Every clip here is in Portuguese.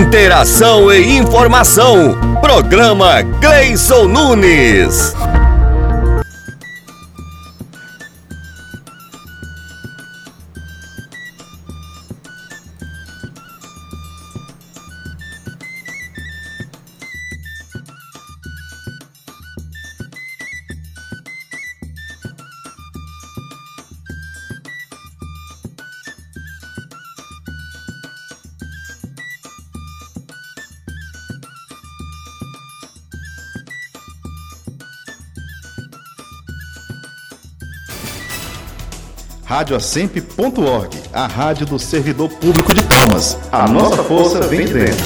Interação e informação. Programa Gleison Nunes. radioasemp.org, a rádio do servidor público de Palmas. A nossa força vem de dentro.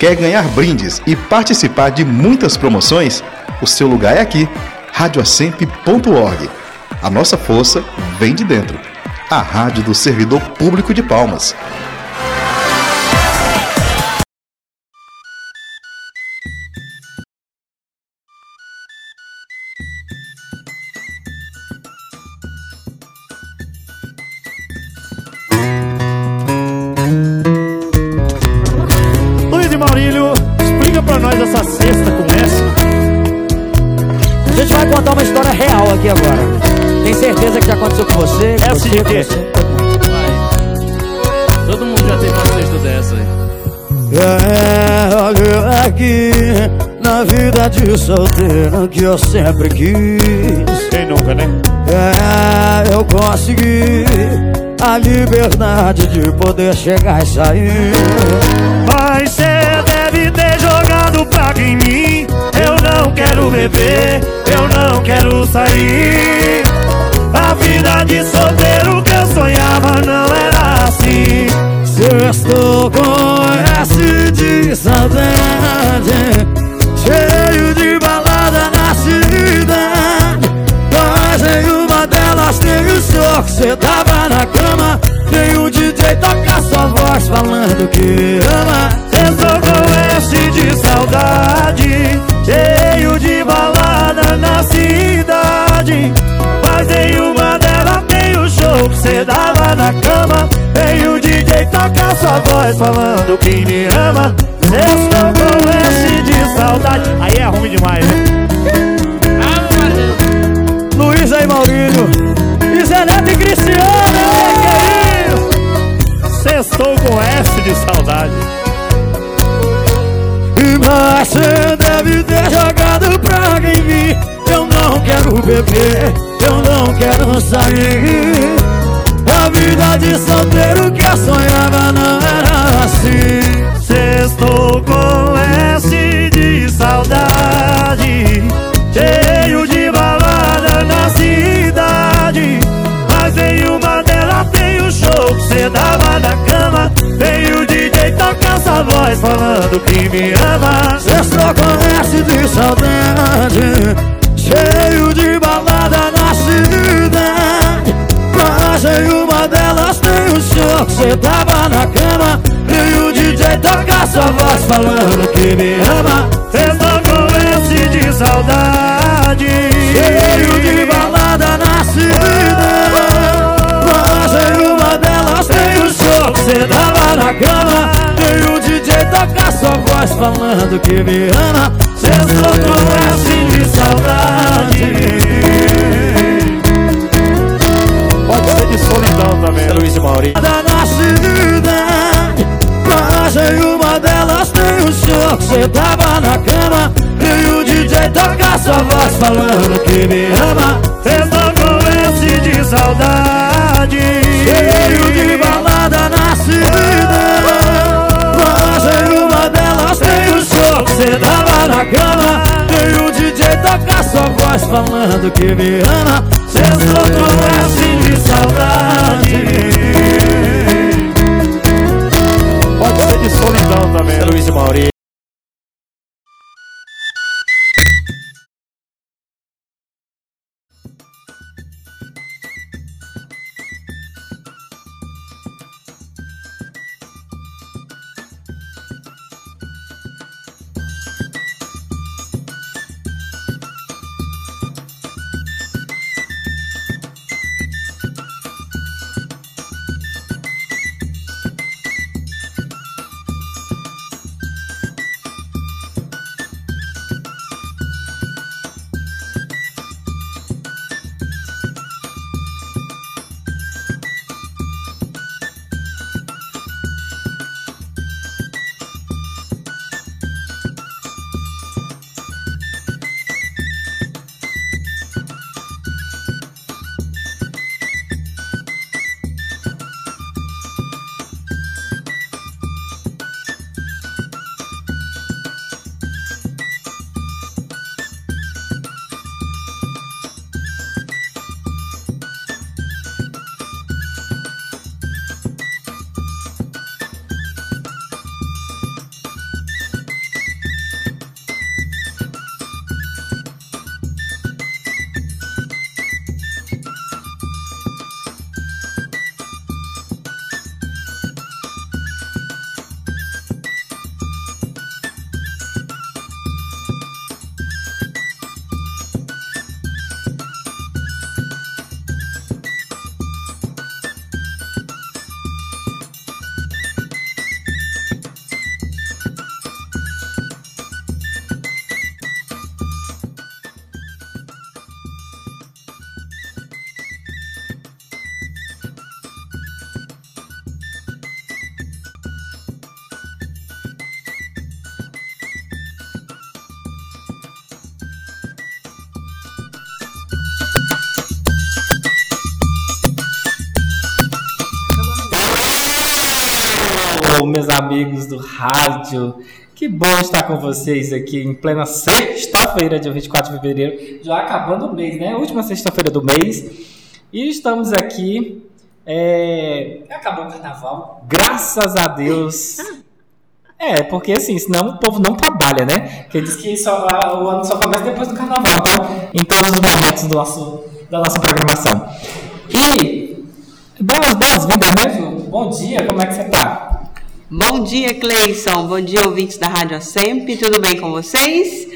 Quer ganhar brindes e participar de muitas promoções? O seu lugar é aqui radioacemp.org. A nossa força vem de dentro. A rádio do servidor público de Palmas. Eu sempre quis. Quem nunca, né? É, eu consegui a liberdade de poder chegar e sair. Mas cê deve ter jogado pra em mim. Eu não quero beber, eu não quero sair. A vida de solteiro que eu sonhava não era assim. Se eu estou com S de saudade, cheio de tem o senhor que cê tava na cama. Tem o DJ tocar sua voz falando que ama. Eu tô com S de saudade. Cheio de balada na cidade. Mas em uma delas tem o show que cê dava na cama. Tem o DJ tocar sua voz falando que me ama. Estou com esse de saudade. Aí é ruim demais, né? Luiz aí, Maurílio Sextou com S de saudade. Você deve ter jogado praga em mim Eu não quero beber, eu não quero sair. A vida de solteiro que eu sonhava não era assim. Sextou com S de saudade. Cheio de balada na cidade. Mas em uma delas tem o show que cê dava na DJ voz falando que me ama. Sextou com S de saudade Cheio de balada na cidade. Mas em uma delas tem o show que cê tava na cama. E o DJ toca sua voz falando que me ama. Sextou com S de saudade Cheio de balada na cidade. Mas em uma delas tem o show que cê tava na cama E o DJ toca sua voz falando que me ama. Sextou com de saudade. Pode ser de solidão também, Luiz e Maurício Na cidade Mas em uma delas tem o show que cê tava na cama E o DJ toca sua voz falando que me ama. Sextou com de saudade. Cheio de balada na cidade Em uma delas tem o show que cê tava na cama. E o DJ toca sua voz falando que me ama. Sextou com S de saudade. Pode ser de solidão também, Luiz Maurício meus amigos do rádio? Que bom estar com vocês aqui em plena sexta-feira, dia 24 de fevereiro, já acabando o mês, né? Última sexta-feira do mês. E estamos aqui. É... Acabou o carnaval, graças a Deus. É, porque assim, senão o povo não trabalha, né? Porque diz que só, o ano só começa depois do carnaval, então, em todos os momentos do nosso, da nossa programação. E boas, boas-vindas mesmo. Bom dia, como é que você tá? Bom dia, Cleison. Bom dia, ouvintes da Rádio Sempre. Tudo bem com vocês?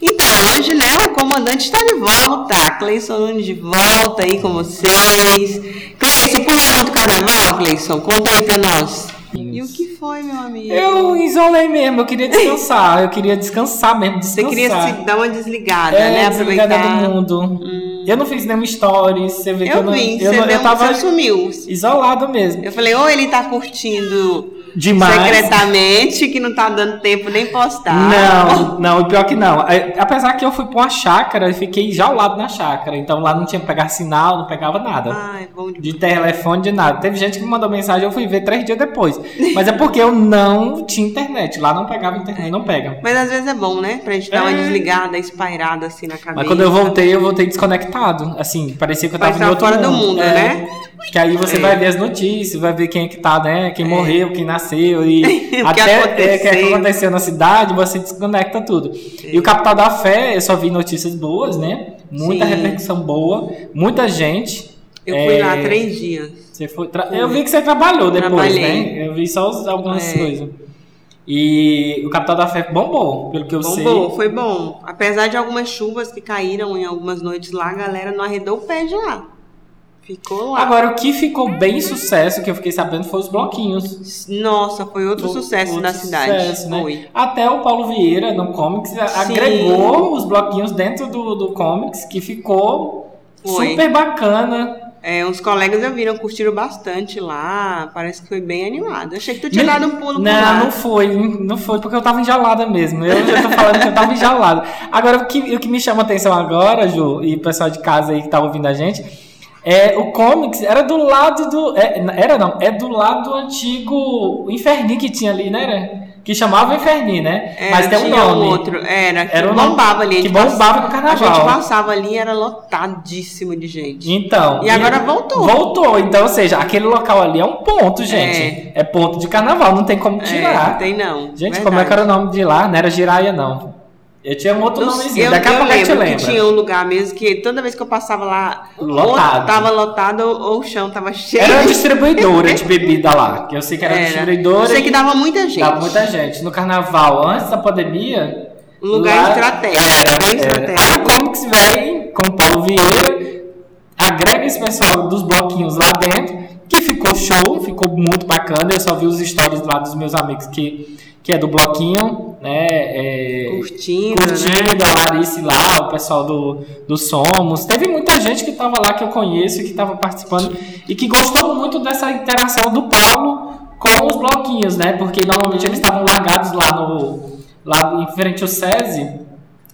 Então, hoje, né, o comandante está de volta. Cleison Nunes de volta aí com vocês. Cleison, pulou muito carnaval, Cleison? Conta aí pra nós. E o que foi, meu amigo? Eu isolei mesmo, eu queria descansar, eu queria descansar mesmo, descansar. Você queria se dar uma desligada, é, né? Desligada Aproveitar. do mundo. Hum. Eu não fiz nenhum stories, você vê que eu Eu não... vi, eu, você, não- eu tava você sumiu. isolado mesmo. Eu falei, ou ele tá curtindo Demais. secretamente, que não tá dando tempo nem postar. Não, não, e pior que não. É, Apesar que eu fui pra uma chácara e fiquei já ao lado da chácara, então lá não tinha que pegar sinal, não pegava nada. Ai, bom. De telefone, de nada. Teve gente que me mandou mensagem, eu fui ver três dias depois. Mas é porque eu não tinha internet. Lá não pegava internet, não pega. Mas às vezes é bom, né? Pra gente dar uma É. desligada, espairada assim na cabeça. Mas quando eu voltei, eu voltei desconectado. Assim, parecia que eu tava em outro fora do mundo. mundo, É. né? Que aí você É. vai ver as notícias, vai ver quem é que tá, né? Quem morreu, quem nasceu e O que até é, o que aconteceu. aconteceu na cidade, você desconecta tudo. E o Capital da Fé, eu só vi notícias boas, né? Muita Sim. repercussão boa, muita gente. Eu fui É, lá três dias. Você foi tra- Eu vi que você trabalhou depois, Trabalhei. né? Eu vi só algumas É. coisas. E o Capital da Fé bombou, pelo que eu sei. Bom, bom, foi bom. Apesar de algumas chuvas que caíram em algumas noites lá, a galera não arredou o pé de lá. Ficou lá. Agora, o que ficou bem sucesso, que eu fiquei sabendo, foi os bloquinhos. Nossa, foi outro sucesso Outro da cidade. sucesso, né? Foi. Até o Paulo Vieira, no Comics, agregou os bloquinhos dentro do, do Comics, que ficou Foi. super bacana. É, uns colegas eu viram, curtiram bastante lá. Parece que foi bem animado. Achei que tu tinha dado um pulo Não, lá. não foi, não foi, porque eu tava enjaulada mesmo. Eu já tô falando que eu tava enjaulada. Agora, o que, o que me chama a atenção agora, Ju, e o pessoal de casa aí que tá ouvindo a gente, é o Comics era do lado do. é, era não, é do lado do antigo Inferni que tinha ali, né? Era? Que chamava Inferni, né? Era, Mas tem um nome. outro. Era, que Era nome- bombava ali. a que bombava no carnaval. A gente passava ali e era lotadíssimo de gente. Então. E agora voltou. Voltou. Então, ou seja, aquele local ali é um ponto, gente. É, ponto de carnaval, não tem como É, tirar. não tem não. Gente, verdade. como é que era o nome de lá? Não era Giraia, não. Eu tinha um outro Eu, nomezinho. eu, Daqui a eu pouco a gente lembro que lembra. tinha um lugar mesmo que toda vez que eu passava lá, Lotado. ou tava lotado ou, ou o chão tava cheio. Era uma distribuidora de bebida lá. Que eu sei que era, Era. distribuidora. Eu sei que dava muita gente. dava muita gente. No carnaval, antes da pandemia. Um lugar lá- estratégico, bem Aí estratégico. o Comics vem com o Paulo Vieira, agrega esse pessoal dos bloquinhos lá dentro, que ficou show, ficou muito bacana. Eu só vi os stories lá dos meus amigos que, que é do bloquinho, né? é, Curtindo, né? curtindo, a Larice lá, o pessoal do, do Somos. Teve muita gente que estava lá que eu conheço e que estava participando e que gostou muito dessa interação do Paulo com os bloquinhos, né? Porque normalmente eles estavam largados lá no lá em frente ao SESI,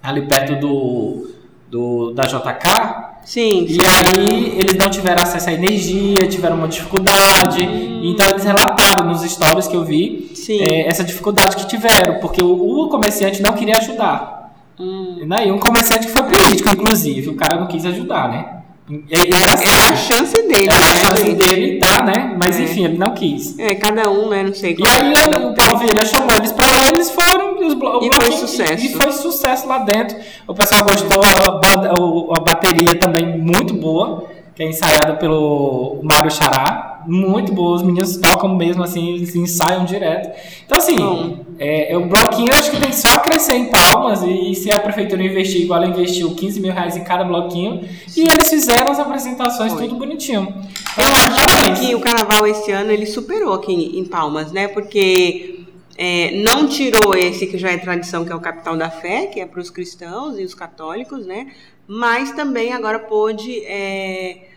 ali perto do, do da JK. Sim, E aí eles não tiveram acesso à energia, tiveram uma dificuldade. Então eles relataram nos stories que eu vi é, essa dificuldade que tiveram, porque o, o comerciante não queria ajudar. Hum. Né? E um comerciante que foi político, inclusive, o cara não quis ajudar, né? E, e era Era a chance dele, era a chance realmente. dele dar, né? Mas É. enfim, ele não quis. É, cada um, né? Não sei E como aí o Paulo Vieira chamou eles pra lá, eles foram e os blo- o E foi sucesso. E foi sucesso lá dentro. O pessoal gostou, a, a bateria também muito boa, que é ensaiada pelo Mário Xará. Muito boa, os meninos tocam mesmo assim, eles ensaiam direto. Então, assim, Bom. é, o bloquinho eu acho que tem só a crescer em palmas. E, se a prefeitura investir igual ela investiu 15 mil reais em cada bloquinho, e eles fizeram as apresentações Foi. tudo bonitinho. Eu acho Parabéns. que o carnaval esse ano ele superou aqui em Palmas, né? Porque é, não tirou esse que já é tradição, que é o capital da fé, que é para os cristãos e os católicos, né? Mas também agora pôde é,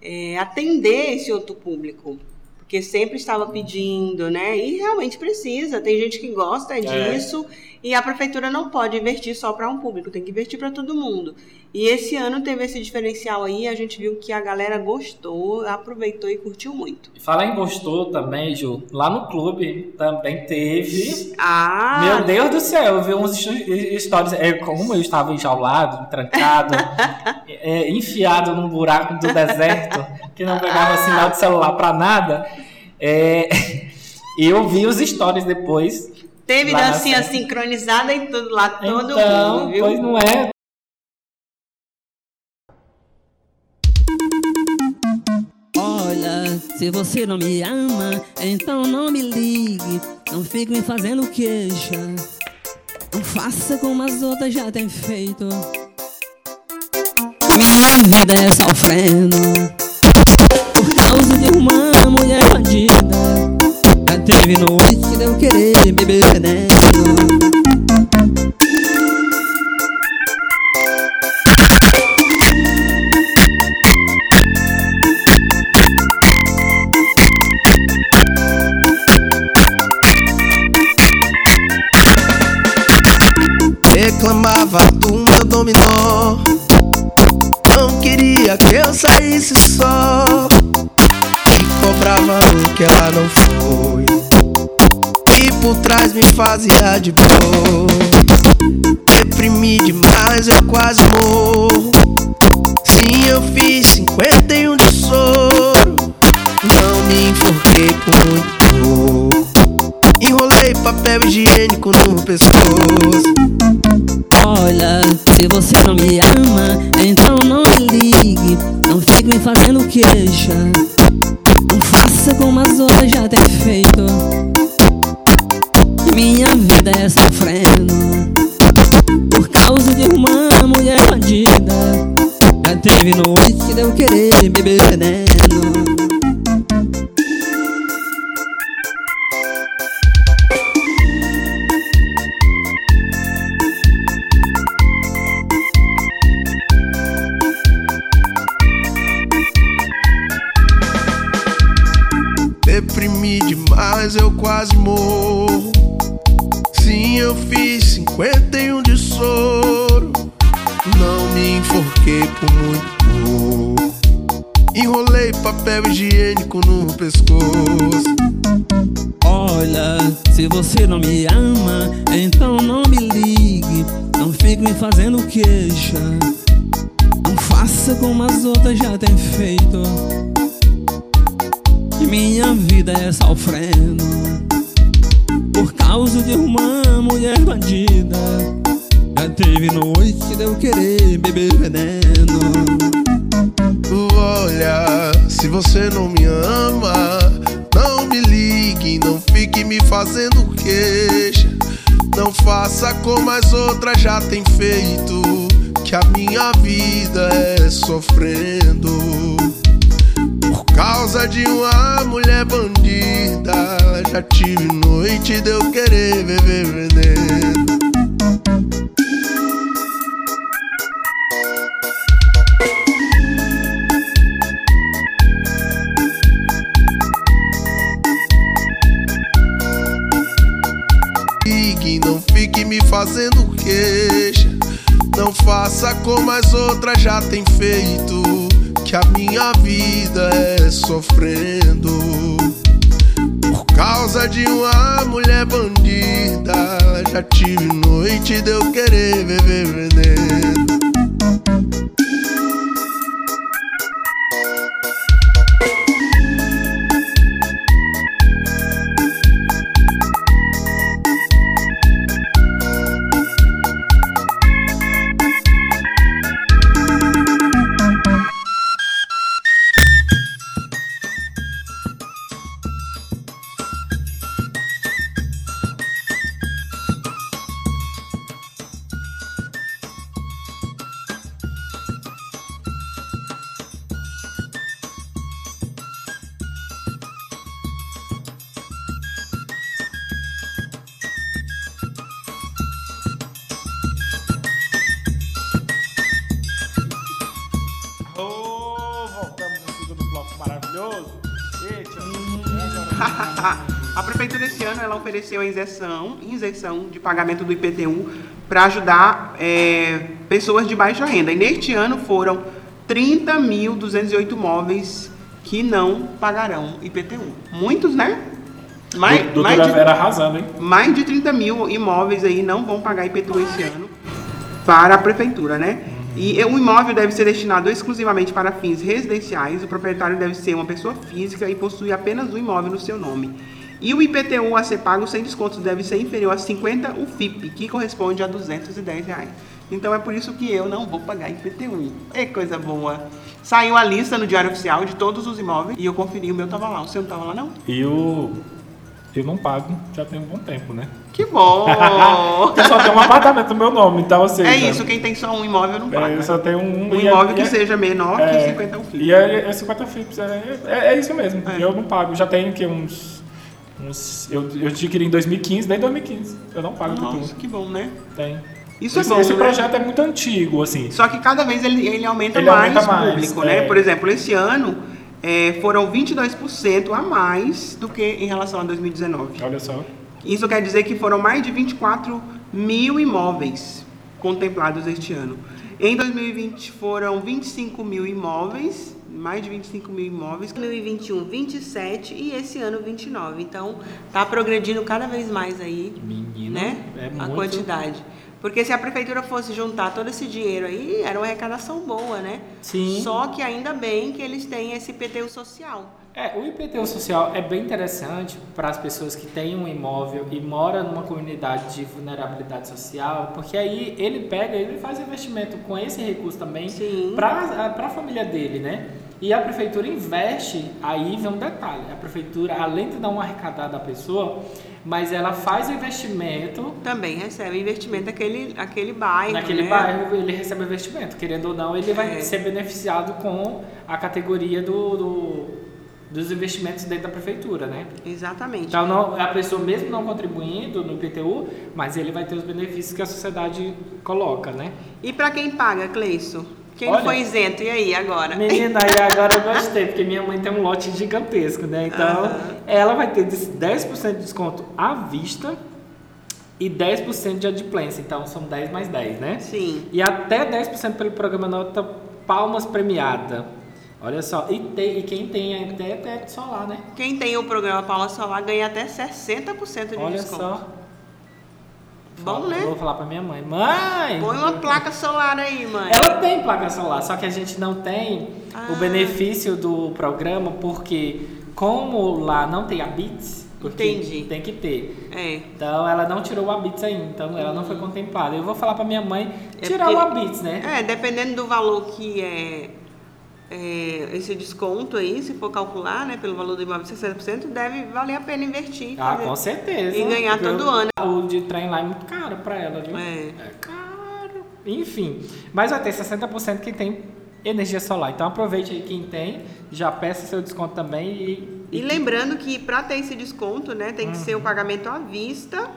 é, atender esse outro público. porque sempre estava pedindo, né? E realmente precisa. Tem gente que gosta disso. E a prefeitura não pode investir só para um público, tem que investir para todo mundo. E esse ano teve esse diferencial aí, a gente viu que a galera gostou, aproveitou e curtiu muito. Falar em gostou também, Ju, lá no clube também teve. Ah! Meu Deus do céu, eu vi uns histórias. É, como eu estava enjaulado, trancado, é, enfiado num buraco do deserto, que não pegava sinal de celular para nada. É, eu vi os stories depois Teve dancinha sincronizada e tudo lá, todo então, mundo, viu? Pois não é. Olha, se você não me ama, então não me ligue. Não fique me fazendo queixa. Não faça como as outras já têm feito. Minha vida é sofrendo por causa de uma mulher bandida. Noite de eu querer beber veneno por trás me fazia de boa. Deprimi demais, eu quase morro. Sim, eu fiz feito Que a minha vida é sofrendo causa de uma mulher bandida. Já tive noite de eu querer beber veneno. Não fique me fazendo queixa. Não faça como as outras já têm feito que a minha vida é sofrendo. Por causa de uma mulher bandida Já tive noite de eu querer beber veneno isenção, isenção de pagamento do IPTU para ajudar é, pessoas de baixa renda. E neste ano foram 30.208 móveis que não pagarão IPTU. Muitos, né? Mais, Doutora mais de, Vera arrasando, hein? Mais de 30 mil imóveis aí não vão pagar IPTU esse ano para a prefeitura, né? E o imóvel deve ser destinado exclusivamente para fins residenciais. O proprietário deve ser uma pessoa física e possuir apenas um imóvel no seu nome. E o IPTU a ser pago sem descontos deve ser inferior a 50 UFIP, que corresponde a 210 reais. Então é por isso que eu não vou pagar IPTU. É coisa boa. Saiu a lista no Diário Oficial de todos os imóveis e eu conferi, o meu tava lá. O seu não tava lá, não? E o... Eu não pago, já tem um bom tempo, né? Que bom! eu só tenho um apartamento no meu nome, então assim. É isso, quem tem só um imóvel não é, paga. É, eu só tenho um. Um imóvel é, que é, seja menor é, que 50 FIPS. E é, é 50 FIPS, é, é, é, isso mesmo. É. Eu não pago, já tenho que uns. Uns eu, eu adquiri em 2015, desde 2015. Eu não pago Nossa, que bom, né? Tem. Isso esse, é bom, esse né? projeto é muito antigo, assim. Só que cada vez ele, ele aumenta ele mais aumenta mais, público, né? Por exemplo, esse ano é, foram 22% a mais do que em relação a 2019. Olha só. Isso quer dizer que foram mais de 24 mil imóveis contemplados este ano. Em 2020 foram 25 mil imóveis, mais de 25 mil imóveis. 2021, 27 e esse ano 29. Então, tá progredindo cada vez mais aí, Menina, né? É a muito... quantidade. Porque se a prefeitura fosse juntar todo esse dinheiro aí, era uma arrecadação boa, né? Sim. Só que ainda bem que eles têm esse IPTU social. É, o IPTU social é bem interessante para as pessoas que têm um imóvel e moram numa comunidade de vulnerabilidade social, porque aí ele pega, ele faz investimento com esse recurso também para a família dele, né? E a prefeitura investe, aí vem um detalhe, a prefeitura, além de dar uma arrecadada à pessoa, mas ela faz o investimento. Também recebe investimento daquele aquele bairro. Naquele né? bairro ele recebe investimento. Querendo ou não, ele vai É. ser beneficiado com a categoria do, do- dos investimentos dentro da prefeitura, né? Exatamente. Então não, a pessoa mesmo não contribuindo no IPTU, mas ele vai ter os benefícios que a sociedade coloca, né? E para quem paga, Cleison? Quem Olha- foi isento? E aí, agora? Menina, e agora eu gostei, porque minha mãe tem um lote gigantesco, né? Então, Aham. ela vai ter 10% de desconto à vista e 10% de adimplência. Então, são 10 mais 10, né? Sim. E até 10% pelo programa Nota Palmas Premiada. Olha só, e, tem, e quem tem até teto solar, né? Quem tem o programa Paula Solar ganha até 60% de Olha desconto. só. Bom, né? Vou falar pra minha mãe. Mãe! Põe uma placa solar aí, mãe. Ela tem placa solar, só que a gente não tem Ah. o benefício do programa, porque como lá não tem a Bits, Entendi. tem que ter. É. Então ela não tirou o Abits ainda, então ela não foi contemplada. Eu vou falar pra minha mãe É tirar porque- o Abits, né? É, dependendo do valor que é, é, esse desconto aí, se for calcular, né, pelo valor do imóvel de 60%, deve valer a pena investir. Ah, fazer- com certeza. E ganhar todo eu- ano. O de trem lá é muito caro pra ela, viu? É. caro. Enfim, mas vai ter 60% que tem energia solar. Então aproveite aí quem tem, já peça seu desconto também e. E lembrando que para ter esse desconto, né, tem que ser Uhum. o pagamento à vista,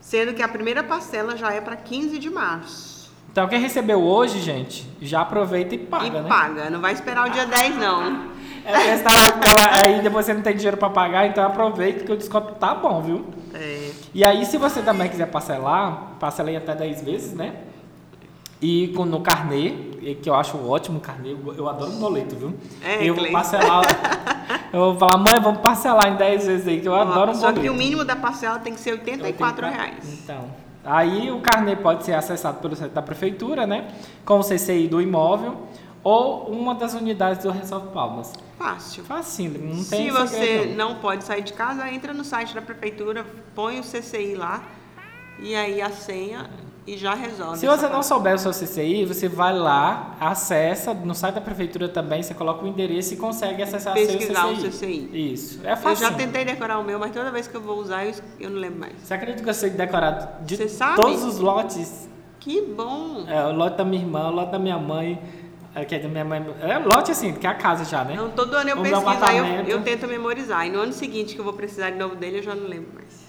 sendo que a primeira parcela já é para 15 de março. Então quem recebeu hoje, gente, já aproveita e paga, e né? paga, não vai esperar o dia 10 não. É, tá- aí depois você não tem dinheiro pra pagar, então aproveita que o desconto tá bom, viu? É. E aí, se você também quiser parcelar, parcela aí até 10 vezes, né? E com, no carnê, que eu acho ótimo o carnê, eu, adoro boleto, viu? É, eu vou parcelar. eu vou falar, mãe, vamos parcelar em 10 vezes aí, que eu adoro um Só boleto. que o mínimo da parcela tem que ser 84 reais. Então, aí o carnê pode ser acessado pelo site da prefeitura, né? Com o CCI do imóvel ou uma das unidades do Resolve Palmas. Fácil. Facinho, não Se tem você segredo, não pode sair de casa, entra no site da prefeitura, põe o CCI lá e aí a senha e já resolve. Se você não parte. souber o seu CCI, você vai lá, acessa, no site da prefeitura também, você coloca o endereço e consegue acessar Pesquisar seu o CCI. CCI. Isso, é Eu fácil. já tentei decorar o meu, mas toda vez que eu vou usar, eu, eu não lembro mais. Você acredita que eu sei decorar de Você sabe? todos os lotes? Que bom! É, o lote da minha irmã, o lote da minha mãe, que é da minha mãe. É lote assim, que é a casa já, né? Não, todo ano eu O pesquiso, aí eu, eu tento memorizar. E no ano seguinte que eu vou precisar de novo dele, eu já não lembro mais.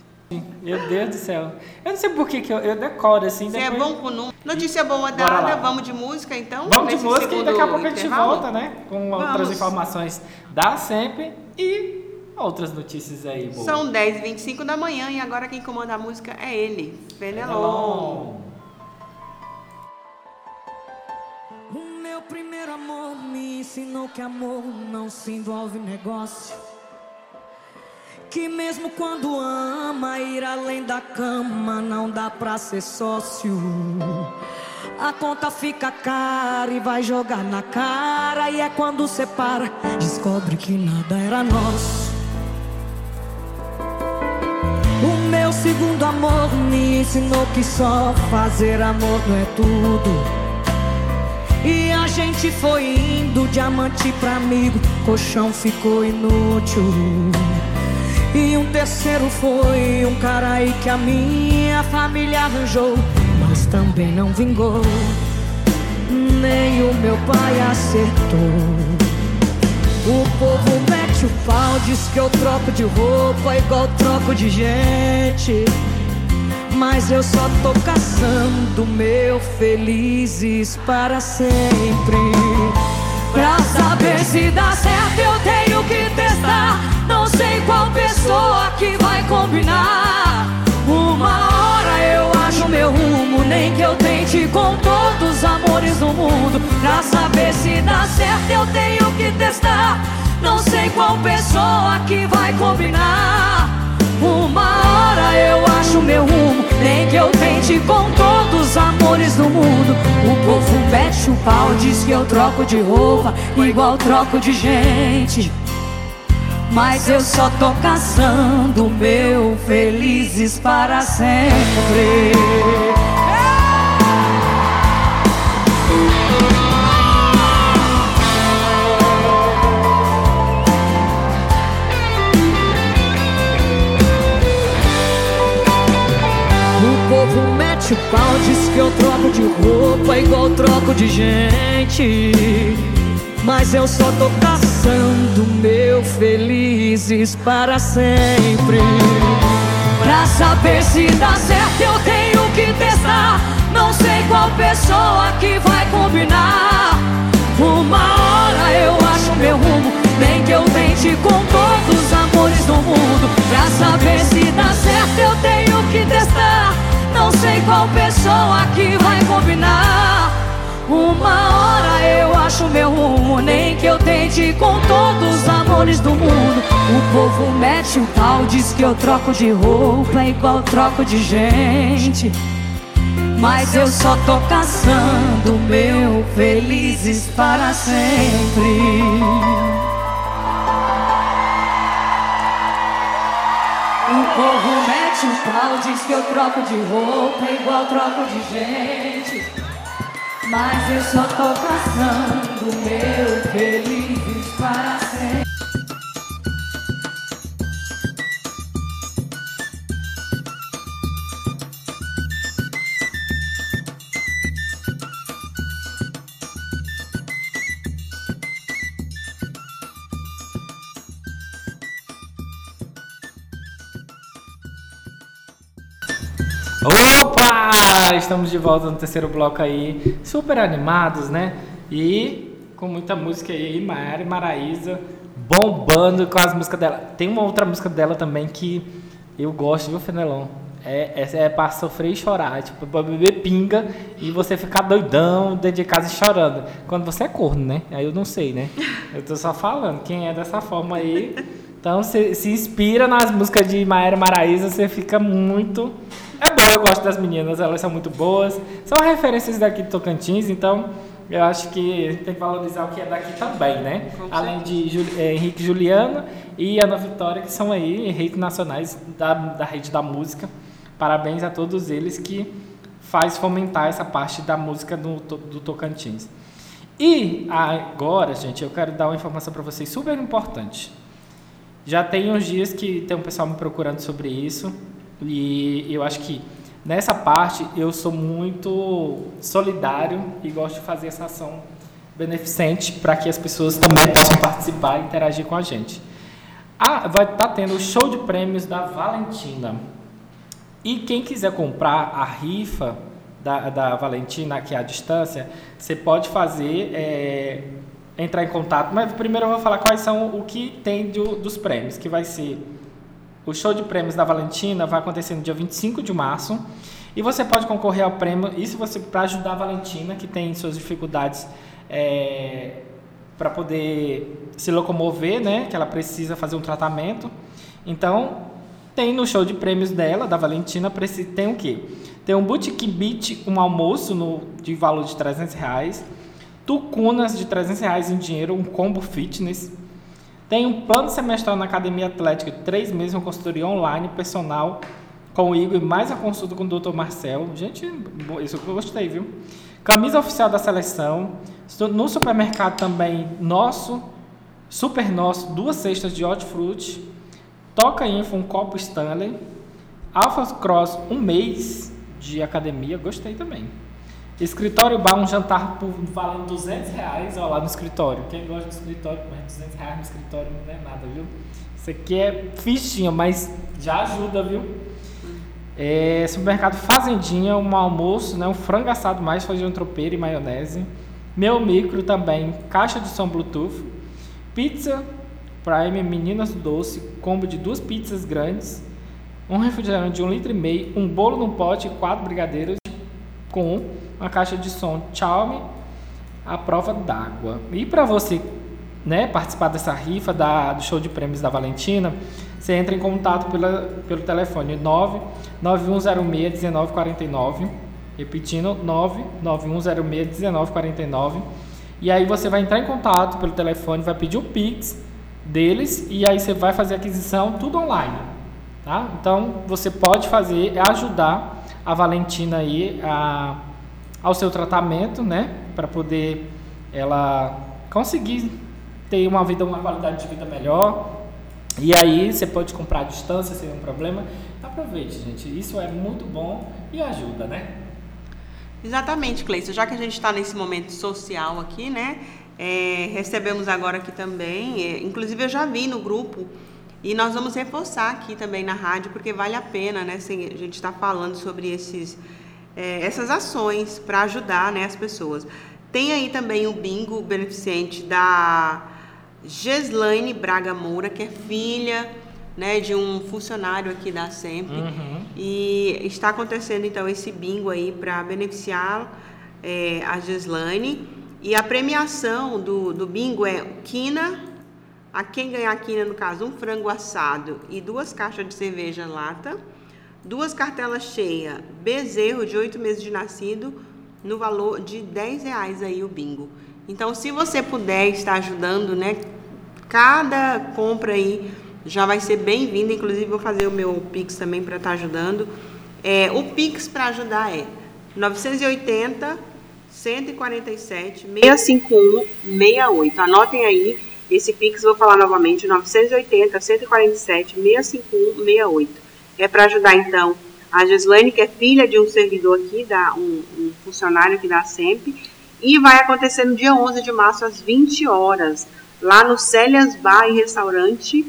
Meu Deus do céu. Eu não sei por que, que eu, eu decoro assim. Você é depois- bom com número. Notícia boa dada, vamos de música então? Vamos de música e daqui a pouco a gente intervalo? volta, né? Com outras Vamos. informações da sempre e outras notícias aí, boa. São 10h25 da manhã e agora quem comanda a música é ele, Fenelon. Fenelon. O meu primeiro amor me ensinou que amor não se envolve em negócio. Que mesmo quando ama, ir além da cama não dá pra ser sócio. A conta fica cara e vai jogar na cara. E é quando separa, descobre que nada era nosso. O meu segundo amor me ensinou que só fazer amor não é tudo. E a gente foi indo, diamante pra amigo, colchão ficou inútil. E um terceiro foi um cara aí que a minha família arranjou, mas também não vingou. Nem o meu pai acertou. O povo mete o pau, diz que eu troco de roupa igual troco de gente. Mas eu só tô caçando meu felizes para sempre. Pra saber se dá certo, eu tenho que testar. Sei qual pessoa que vai combinar. Uma hora eu acho meu rumo, nem que eu tente com todos os amores do mundo. Pra saber se dá certo, eu tenho que testar. Não sei qual pessoa que vai combinar. Uma hora eu acho meu rumo, nem que eu tente com todos os amores do mundo. O povo mete o pau, diz que eu troco de roupa, igual troco de gente. Mas eu só tô caçando meu felizes para sempre. O povo mete o pau, diz que eu troco de roupa igual troco de gente. Mas eu só tô caçando meu felizes para sempre. Pra saber se dá certo, eu tenho que testar. Não sei qual pessoa que vai combinar. Uma hora eu acho meu rumo, nem que eu tente com todos os amores do mundo. Pra saber se dá certo, eu tenho que testar. Não sei qual pessoa que vai combinar. Uma hora eu acho meu rumo, nem que eu tente com todos os amores do mundo. O povo mete o pau, diz que eu troco de roupa igual troco de gente. Mas eu só tô caçando meu felizes para sempre. O povo mete o pau, diz que eu troco de roupa igual troco de gente. Mas eu só tô caçando meu felizes para. Opa! Estamos de volta no terceiro bloco aí, super animados, né? E com muita música aí, Maiara e Maraísa bombando com as músicas dela. Tem uma outra música dela também que eu gosto, viu, Fenelon? É, essa é pra sofrer e chorar, tipo, pra beber pinga e você ficar doidão dentro de casa e chorando. Quando você é corno, né? Aí eu não sei, né? Eu tô só falando, quem é dessa forma aí. Então, se, se inspira nas músicas de Maera Maraísa, você fica muito. É bom, eu gosto das meninas, elas são muito boas. São referências daqui de Tocantins, então eu acho que tem que valorizar o que é daqui também, né? Além de Jul- eh, Henrique Juliana e Ana Vitória, que são aí redes nacionais da, da rede da música. Parabéns a todos eles que faz fomentar essa parte da música do, do Tocantins. E agora, gente, eu quero dar uma informação para vocês super importante. Já tem uns dias que tem um pessoal me procurando sobre isso e eu acho que nessa parte eu sou muito solidário e gosto de fazer essa ação beneficente para que as pessoas também possam participar e interagir com a gente. Ah, vai estar tendo o show de prêmios da Valentina. E quem quiser comprar a rifa da, da Valentina, que é a distância, você pode fazer é, entrar em contato, mas primeiro eu vou falar quais são o que tem do, dos prêmios, que vai ser o show de prêmios da Valentina vai acontecer no dia 25 de março. E você pode concorrer ao prêmio, isso você para ajudar a Valentina, que tem suas dificuldades é, para poder se locomover, né? Que ela precisa fazer um tratamento. Então, tem no show de prêmios dela, da Valentina, tem o quê? Tem um boutique beat, um almoço no, de valor de 300 reais, tucunas de 300 reais em dinheiro, um combo fitness, tem um plano semestral na Academia Atlética, três meses, uma consultoria online, personal, com o Igor e mais a consulta com o Dr. Marcel. Gente, isso eu gostei, viu? Camisa oficial da seleção. No supermercado também, nosso, super nosso, duas cestas de hortifruti. Toca Info, um copo Stanley. Alpha Cross, um mês de academia. Gostei também. Escritório bar, um jantar por valendo 200 reais, ó, lá no escritório. Quem gosta do escritório, mas 200 reais no escritório não é nada, viu? Isso aqui é fichinha, mas já ajuda, viu? É, supermercado Fazendinha, um almoço, né, um frango assado mais feijão tropeiro e maionese. Meu micro também, caixa de som Bluetooth. Pizza Prime Meninas Doce, combo de duas pizzas grandes. Um refrigerante de um litro e meio, um bolo no pote e quatro brigadeiros com uma caixa de som Xiaomi à prova d'água. E para você né, participar dessa rifa da, do show de prêmios da Valentina, você entra em contato pela, pelo telefone 991061949, repetindo 991061949. E aí você vai entrar em contato pelo telefone, vai pedir o Pix deles e aí você vai fazer a aquisição tudo online. Tá? Então você pode fazer, é ajudar a Valentina aí a ao seu tratamento, né, para poder ela conseguir ter uma vida, uma qualidade de vida melhor. E aí você pode comprar à distância sem um problema. Aproveite, gente. Isso é muito bom e ajuda, né? Exatamente, Cleiton. Já que a gente está nesse momento social aqui, né? É, recebemos agora aqui também, é, inclusive eu já vi no grupo e nós vamos reforçar aqui também na rádio porque vale a pena, né? Assim, a gente está falando sobre esses é, essas ações para ajudar né, as pessoas. Tem aí também o bingo beneficente da Geslaine Braga Moura, que é filha né, de um funcionário aqui da SEMP. Uhum. E está acontecendo então esse bingo aí para beneficiar é, a Geslaine. E a premiação do, do bingo é quina, a quem ganhar quina, no caso, um frango assado e duas caixas de cerveja lata duas cartelas cheias, bezerro de oito meses de nascido, no valor de 10 reais aí o bingo. Então, se você puder estar ajudando, né? Cada compra aí já vai ser bem-vinda. Inclusive, vou fazer o meu Pix também para estar ajudando. É, o Pix para ajudar é 980 147 651 68. Anotem aí esse Pix, vou falar novamente: 980 147 651 68 é para ajudar então a Gislaine, que é filha de um servidor aqui, da, um, um funcionário aqui da SEMP, e vai acontecer no dia 11 de março, às 20 horas, lá no Célias Bar e Restaurante,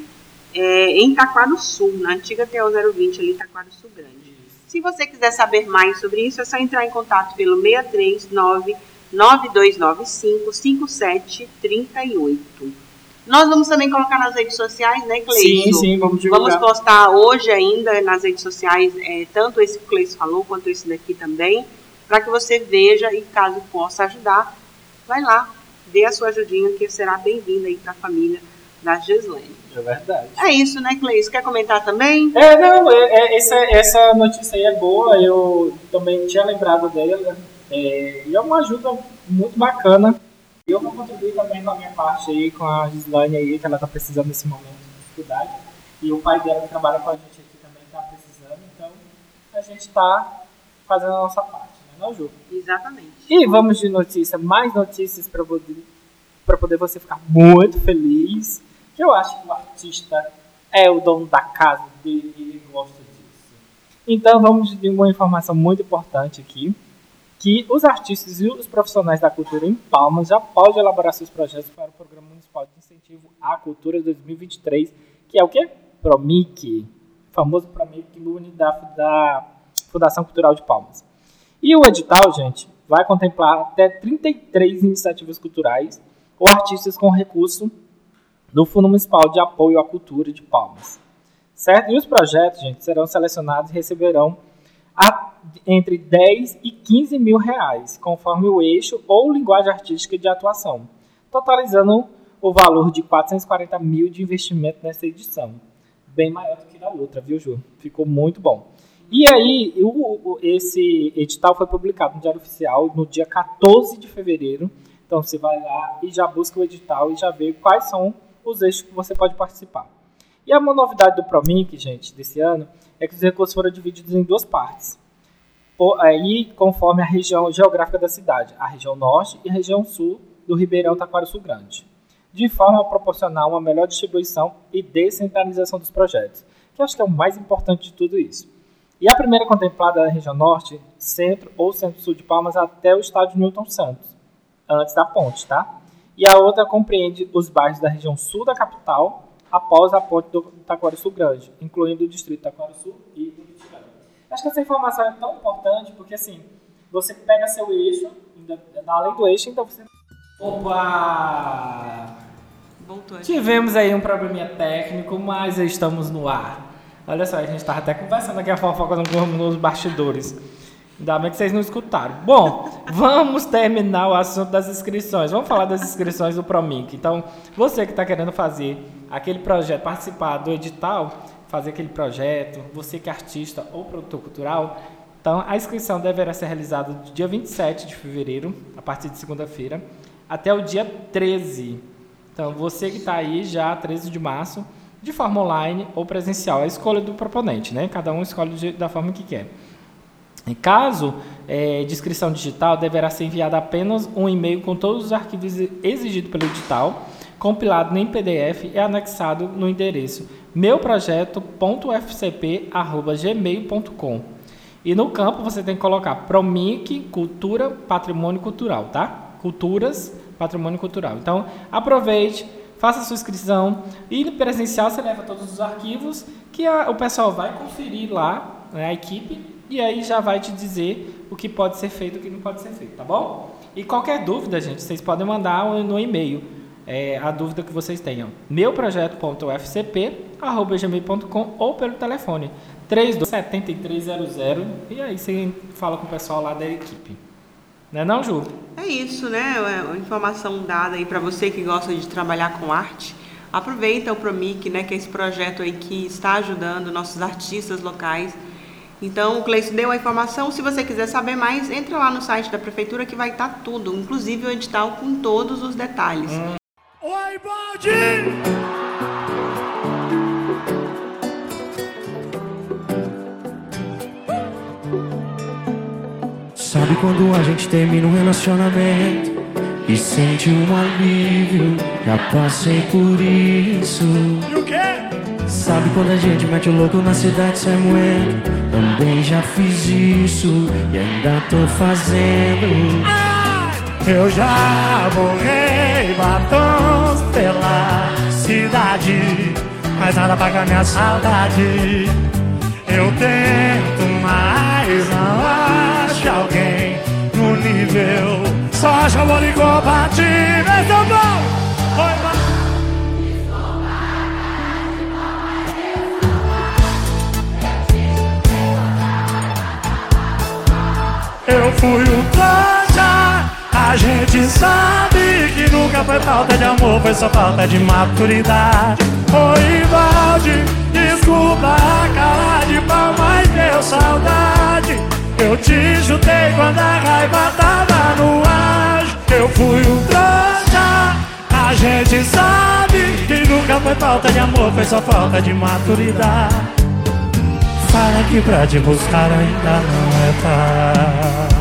é, em Taquaro Sul, na antiga TO 020, ali em Sul Grande. Se você quiser saber mais sobre isso, é só entrar em contato pelo 639 9295 5738. Nós vamos também colocar nas redes sociais, né, Cleiton? Sim, sim, vamos divulgar. Vamos postar hoje ainda nas redes sociais, é, tanto esse que o Cleiton falou, quanto esse daqui também, para que você veja e caso possa ajudar, vai lá, dê a sua ajudinha, que será bem-vinda aí para a família da Gislaine. É verdade. É isso, né, Cleiton? Quer comentar também? É, não, é, é, essa, essa notícia aí é boa, eu também tinha lembrado dela, é, e é uma ajuda muito bacana eu vou contribuir também com a minha parte aí, com a Gislaine aí, que ela está precisando nesse momento de dificuldade. E o pai dela que trabalha com a gente aqui também está precisando, então a gente está fazendo a nossa parte, né, não, Ju? Exatamente. E vamos de notícia, mais notícias para poder, poder você ficar muito feliz. Que eu acho que o artista é o dono da casa dele e ele gosta disso. Então vamos de uma informação muito importante aqui que os artistas e os profissionais da cultura em Palmas já podem elaborar seus projetos para o Programa Municipal de Incentivo à Cultura 2023, que é o quê? PROMIC, famoso PROMIC da, da Fundação Cultural de Palmas. E o edital, gente, vai contemplar até 33 iniciativas culturais ou artistas com recurso do Fundo Municipal de Apoio à Cultura de Palmas. Certo? E os projetos, gente, serão selecionados e receberão a, entre 10 e 15 mil reais, conforme o eixo ou linguagem artística de atuação, totalizando o valor de 440 mil de investimento nessa edição. Bem maior do que da outra, viu, Ju? Ficou muito bom. E aí, o, esse edital foi publicado no Diário Oficial no dia 14 de fevereiro. Então, você vai lá e já busca o edital e já vê quais são os eixos que você pode participar. E a uma novidade do ProMIC, gente, desse ano, é que os recursos foram divididos em duas partes. Por, aí, conforme a região geográfica da cidade, a região norte e a região sul do Ribeirão Taquara Sul Grande, de forma a proporcionar uma melhor distribuição e descentralização dos projetos, que acho que é o mais importante de tudo isso. E a primeira contemplada é a região norte, centro ou centro-sul de Palmas até o estádio Newton Santos, antes da ponte, tá? E a outra compreende os bairros da região sul da capital, após a ponte do Taquara Sul Grande, incluindo o distrito Taquara Sul e Curitiba. Acho que essa informação é tão importante porque, assim, você pega seu eixo, ainda, além do eixo, então você... Opa! Voltou. Tivemos aí um probleminha técnico, mas estamos no ar. Olha só, a gente estava até conversando aqui a fofoca nos bastidores. Ainda bem que vocês não escutaram. Bom, vamos terminar o assunto das inscrições. Vamos falar das inscrições do Promic. Então, você que está querendo fazer aquele projeto, participar do edital, fazer aquele projeto, você que é artista ou produtor cultural, então a inscrição deverá ser realizada do dia 27 de fevereiro, a partir de segunda-feira, até o dia 13. Então, você que está aí já, 13 de março, de forma online ou presencial. É a escolha do proponente, né? Cada um escolhe da forma que quer. Em caso é, de inscrição digital, deverá ser enviado apenas um e-mail com todos os arquivos exigidos pelo edital, compilado em PDF e anexado no endereço meuprojeto.fcp.gmail.com. E no campo você tem que colocar Promic, Cultura, Patrimônio Cultural, tá? Culturas, Patrimônio Cultural. Então, aproveite, faça sua inscrição e no presencial você leva todos os arquivos que a, o pessoal vai conferir lá, né, a equipe, e aí já vai te dizer o que pode ser feito e o que não pode ser feito, tá bom? E qualquer dúvida, gente, vocês podem mandar no e-mail é, a dúvida que vocês tenham. meuprojeto.fcp.gmail.com ou pelo telefone 327300 e aí você fala com o pessoal lá da equipe. Não é não, Ju? É isso, né? É informação dada aí para você que gosta de trabalhar com arte. Aproveita o Promic, né, que é esse projeto aí que está ajudando nossos artistas locais então, o Cleiton deu a informação. Se você quiser saber mais, entre lá no site da prefeitura que vai estar tudo, inclusive o edital com todos os detalhes. Hum. Oi, Baldi! Sabe quando a gente termina um relacionamento e sente um alívio? Já passei por isso. E o quê? Sabe quando a gente mete o louco na cidade sem moeda? Também já fiz isso e ainda tô fazendo. Eu já borrei batons pela cidade, mas nada apaga minha saudade. Eu tento, mas não acho alguém no nível. Só chamou ligou pra ti, Eu fui um trouxa. A gente sabe que nunca foi falta de amor Foi só falta de maturidade. Oi, Valde, desculpa a cara de pau Mas deu saudade. Eu te chutei quando a raiva tava no ar Eu fui um trouxa. A gente sabe que nunca foi falta de amor Foi só falta de maturidade. Fala que pra te buscar ainda não é tarde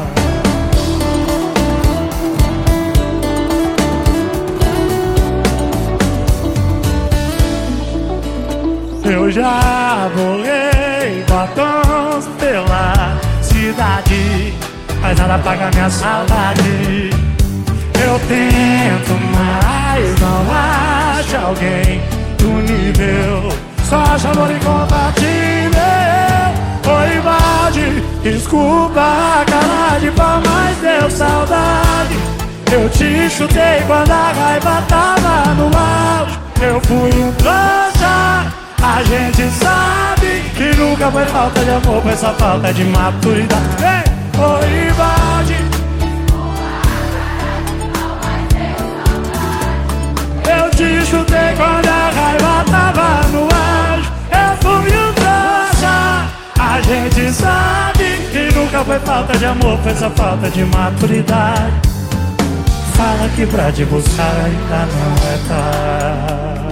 Eu já borrei batons pela cidade Mas nada apaga minha saudade Eu tento, mas não acho alguém do nível Só acho amor incompatível Oi, Valde, desculpa a cara de pau Mas deu saudade Eu te chutei quando a raiva tava no auge. Eu fui um trouxa. A gente sabe que nunca foi falta de amor, foi só falta de maturidade. Ei, ô Rivaldi. Eu te chutei quando a raiva tava no auge. Eu fui um trouxa. A gente sabe que nunca foi falta de amor, foi só falta de maturidade. Fala que pra te buscar ainda não é tarde.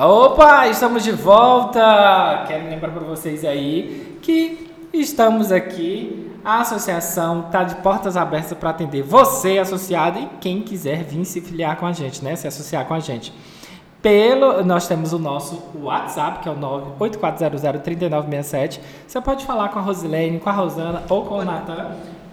Opa, estamos de volta! Quero lembrar para vocês aí que estamos aqui. A associação está de portas abertas para atender você, associado, e quem quiser vir se filiar com a gente, né? Se associar com a gente. Pelo, nós temos o nosso WhatsApp, que é o 984003967. Você pode falar com a Rosilene, com a Rosana ou com o Natan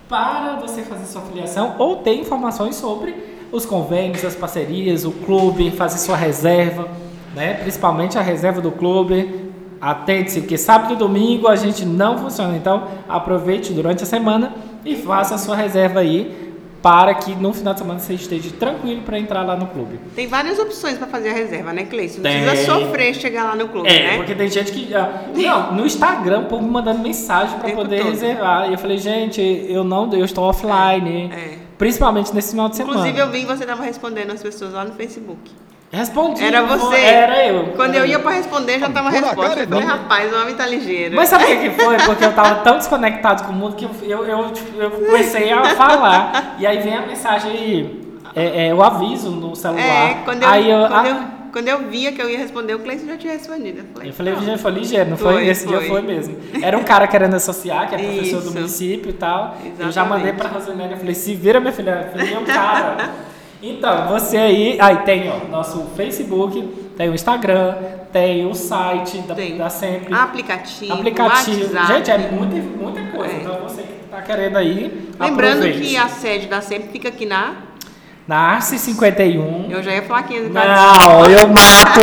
para você fazer sua filiação ou ter informações sobre os convênios, as parcerias, o clube, fazer sua reserva né? principalmente a reserva do clube. Atente-se que sábado e domingo a gente não funciona, então aproveite durante a semana e faça a sua reserva aí para que no final de semana você esteja tranquilo para entrar lá no clube. Tem várias opções para fazer a reserva, né, Cleiton? Não Tem. precisa sofrer chegar lá no clube, É, né? porque tem gente que. ah, não, no Instagram, o povo me mandando mensagem para poder todo. reservar. E eu falei, gente, eu não, eu estou offline. É. Principalmente nesse final de semana. Inclusive, eu vi que você estava respondendo as pessoas lá no Facebook. Respondi. Era você. Era eu. Quando Era eu ia pra responder, já tava a resposta. Eu falei, rapaz, o homem tá ligeiro. Mas sabe o que foi? Porque eu tava tão desconectado com o mundo que eu, eu, eu, tipo, eu comecei a falar. E aí vem a mensagem aí, é, é, o aviso no celular. É, quando eu, aí eu, quando, ah, eu, quando eu via que eu ia responder, o Cleiton já tinha respondido. Eu falei, eu falei, foi ligeiro, não foi? Foi, Esse dia foi. foi mesmo. Era um cara querendo associar, que é professor Isso. do município e tal. Eu já Exatamente. mandei pra Rosilene, eu falei, se vira, minha filha. Eu falei, é um cara. Então, você aí, aí tem ó, nosso Facebook, tem o Instagram, tem o site da, Tem. da Sempre. Aplicativo, aplicativo. WhatsApp. Gente, é muita, muita coisa. É. Então você que tá querendo aí, Lembrando aproveite. que a sede da SEMP fica aqui na. Na Arce 51. Eu já ia falar aqui. Não, eu mato!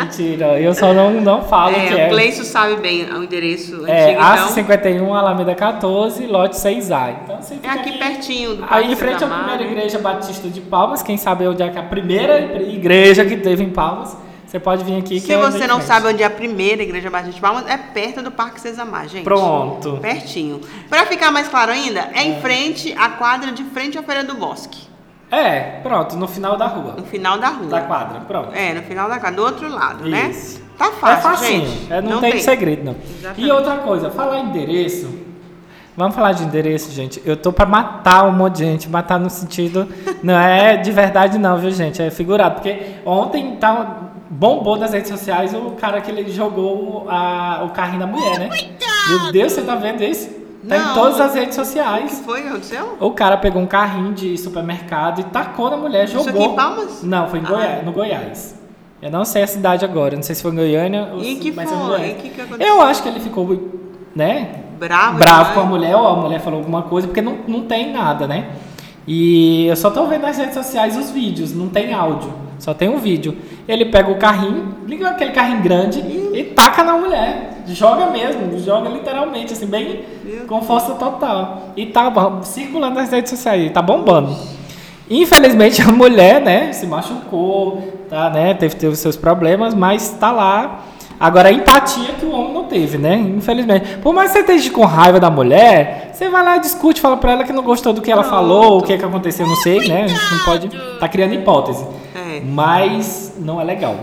Mentira, eu só não, não falo que É, é. o Cleiton sabe bem o endereço É, antigo, Arce então. 51, Alameda 14, lote 6A. Então você É aqui pertinho do Aí em frente à primeira Amaro. igreja batista de Palmas, quem sabe onde é que é a primeira igreja que teve em Palmas, você pode vir aqui que Se é você não sabe onde é a primeira igreja Batista de Palmas, é perto do Parque Sesamar, gente. Pronto. Pertinho. Pra ficar mais claro ainda, é em frente à quadra de frente à Feira do Bosque. É, pronto, no final da rua. No final da rua. Da quadra, pronto. É, no final da quadra, do outro lado, né? Isso. Tá é fácil, facinho, gente. é, não, tem, segredo não. Exatamente. E outra coisa, falar endereço, vamos falar de endereço, gente. Eu tô pra matar um monte de gente, matar no sentido, não é de verdade não, viu gente, é figurado, porque ontem tá, bombou nas redes sociais o cara que ele jogou a- o carrinho da mulher, né? Meu Deus, você tá vendo isso? Tá Não. em todas as redes O que sociais. foi aconteceu? O cara pegou um carrinho de supermercado e tacou na mulher, jogou. aqui em Palmas? Não, foi em Ah. Goiás, no Goiás. Eu não sei a cidade agora, não sei se foi em Goiânia ou E se- que mas foi? é Goiás. E que que aconteceu? Eu acho que ele ficou, né, Bravo. bravo com a mulher, ou a mulher falou alguma coisa, porque não, não tem nada, né? E eu só tô vendo nas redes sociais os vídeos, não tem áudio, só tem um vídeo. Ele pega o carrinho, liga aquele carrinho grande e taca na mulher. Joga mesmo, joga literalmente, assim, bem Meu com força total. E tá circulando nas redes sociais, tá bombando. Infelizmente a mulher, né, se machucou, tá, né, teve, teve seus problemas, mas tá lá. Agora a empatia que o homem não teve, né, infelizmente. Por mais que você esteja com raiva da mulher, você vai lá e discute, fala pra ela que não gostou do que ela falou, o que, que aconteceu, não sei, né, a gente não pode, tá criando hipótese. É. Mas não é legal.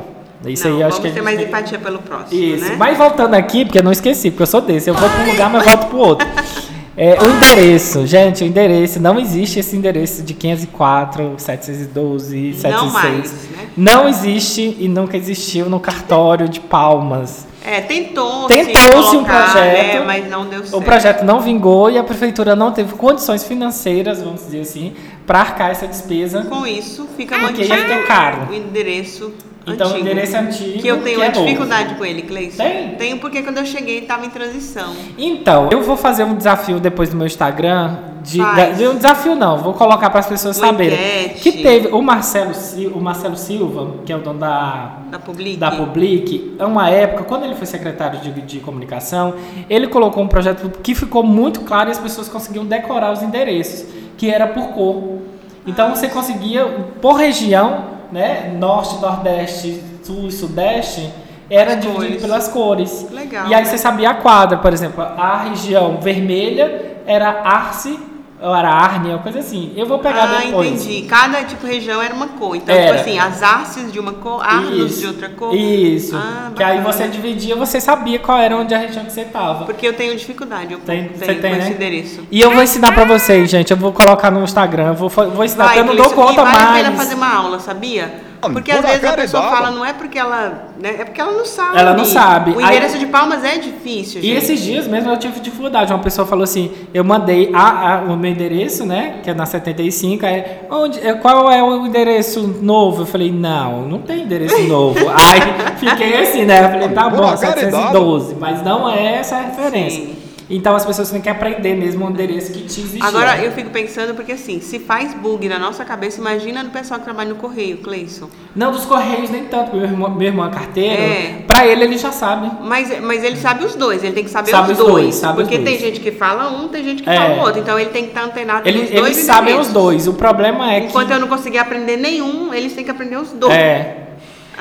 Isso Não, aí acho vamos que a ter mais empatia pelo próximo, isso. né? Mas voltando aqui, porque eu não esqueci, porque eu sou desse. Eu vou para um lugar, mas volto para o outro. É, o endereço, gente, o endereço, não existe esse endereço de 504, 712, 706. Não mais, né? Não existe e nunca existiu no cartório de Palmas. É, tentou, Tentou-se um colocar, projeto, né, mas não deu certo. O projeto não vingou e a prefeitura não teve condições financeiras, vamos dizer assim, para arcar essa despesa. Com isso, fica mantido ia ficar caro. o endereço Então, antigo. o endereço antigo. Que eu tenho que é uma novo. dificuldade com ele, Cleison. Tem? Tenho porque quando eu cheguei estava em transição. Então, eu vou fazer um desafio depois do meu Instagram. De, da- de um desafio não, vou colocar para as pessoas Uma saberem. enquete. Que teve o Marcelo, o Marcelo Silva, que é o dono da, Da Public. da Public, é uma época, quando ele foi secretário de, de comunicação, ele colocou um projeto que ficou muito claro e as pessoas conseguiam decorar os endereços, que era por cor. Então você conseguia, por região, né, norte, nordeste, sul e sudeste, era As dividido cores. pelas cores. Legal. E aí você sabia a quadra, por exemplo, a região vermelha era Arce, ou era uma coisa assim. Eu vou pegar Ah, depois. entendi. Cada tipo região era uma cor. Então, Era. tipo assim, as arces de uma cor, arnos de outra cor. Isso. Ah, que aí você dividia, você sabia qual era onde a região que você estava. Porque eu tenho dificuldade, eu Tem- tenho você tem, com esse né? endereço. E eu vou ensinar pra vocês, gente. Eu vou colocar no Instagram. Eu vou, vou ensinar, Vai, porque eu não dou conta e vale a mais. pena fazer uma aula, sabia? Porque por às vezes a acaso pessoa fala, não é porque ela. Né, é porque ela não sabe. Ela não sabe. O Aí- endereço de palmas é difícil, E gente. esses dias mesmo eu tive dificuldade. Uma pessoa falou assim: eu mandei a, a- o meu endereço, né? Que é na 75. Aí, onde, é, qual é o endereço novo? Eu falei: não, não tem endereço novo. aí fiquei assim, né? Eu falei: tá bom, acaso é 712. Mas não é essa a referência. Sim. Então as pessoas têm que aprender mesmo o endereço que te existia. Agora eu fico pensando, porque assim, se faz bug na nossa cabeça, imagina no pessoal que trabalha no correio, Cleison. Não, dos Correios nem tanto, porque meu irmão, meu irmão é carteiro. É. Pra ele, ele já sabe. Mas, mas ele sabe os dois, ele tem que saber Sabe os os dois. dois, sabe os porque tem dois. gente que fala um, tem gente que É. fala o outro. Então ele tem que estar antenado Ele, eles sabem os dois. O problema é Enquanto que. eu não conseguir aprender nenhum, eles têm que aprender os dois. É.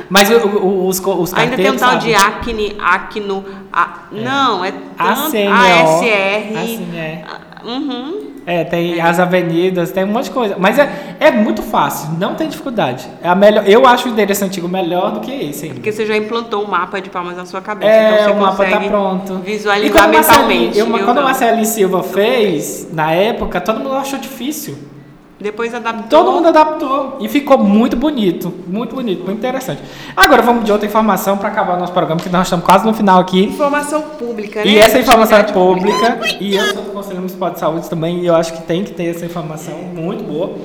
Mas o- o- os, os Ainda tem um tal de sabem. acne, acno, a, não, é tanto, ASR. ACNE. ah, Uhum. É, tem as avenidas, tem um monte de coisa. Mas é, é muito fácil, não tem dificuldade. É a melhor, eu acho o endereço antigo melhor do que esse ainda. Porque você já implantou o mapa de palmas na sua cabeça, É, então você o mapa tá pronto. visualizar E quando mentalmente. eu- Eu quando o. Marcelinho Silva fez, na época, todo mundo achou difícil. Depois adaptou. Todo mundo adaptou e ficou muito bonito, muito bonito, muito interessante. Agora vamos de outra informação para acabar o nosso programa, que nós estamos quase no final aqui. Informação pública, né? E essa informação é Utilidade pública, e eu sou do Conselho Municipal de Saúde também, e eu acho que tem que ter essa informação muito boa.